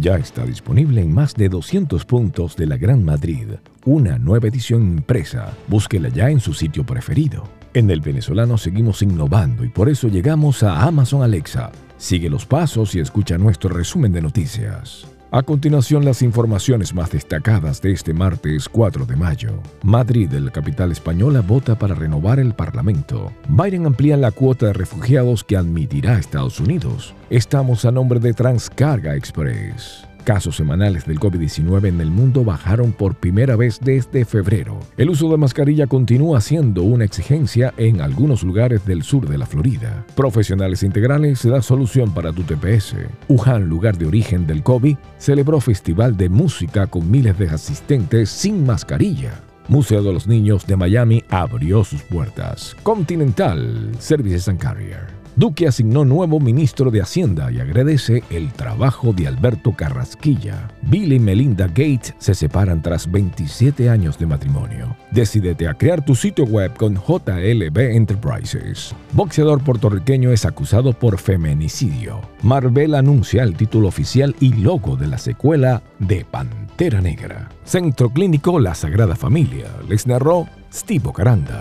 Ya está disponible en más de 200 puntos de la Gran Madrid. Una nueva edición impresa. Búsquela ya en su sitio preferido. En el venezolano seguimos innovando y por eso llegamos a Amazon Alexa. Sigue los pasos y escucha nuestro resumen de noticias. A continuación, las informaciones más destacadas de este martes 4 de mayo. Madrid, la capital española, vota para renovar el Parlamento. Biden amplía la cuota de refugiados que admitirá Estados Unidos. Estamos a nombre de Transcarga Express casos semanales del COVID-19 en el mundo bajaron por primera vez desde febrero. El uso de mascarilla continúa siendo una exigencia en algunos lugares del sur de la Florida. Profesionales Integrales da solución para tu TPS. Wuhan, lugar de origen del COVID, celebró festival de música con miles de asistentes sin mascarilla. Museo de los Niños de Miami abrió sus puertas. Continental Services and Carrier. Duque asignó nuevo ministro de Hacienda y agradece el trabajo de Alberto Carrasquilla. Bill y Melinda Gates se separan tras 27 años de matrimonio. Decídete a crear tu sitio web con JLB Enterprises. Boxeador puertorriqueño es acusado por feminicidio. Marvel anuncia el título oficial y logo de la secuela de Pantera Negra. Centro Clínico La Sagrada Familia. Les narró Steve Caranda.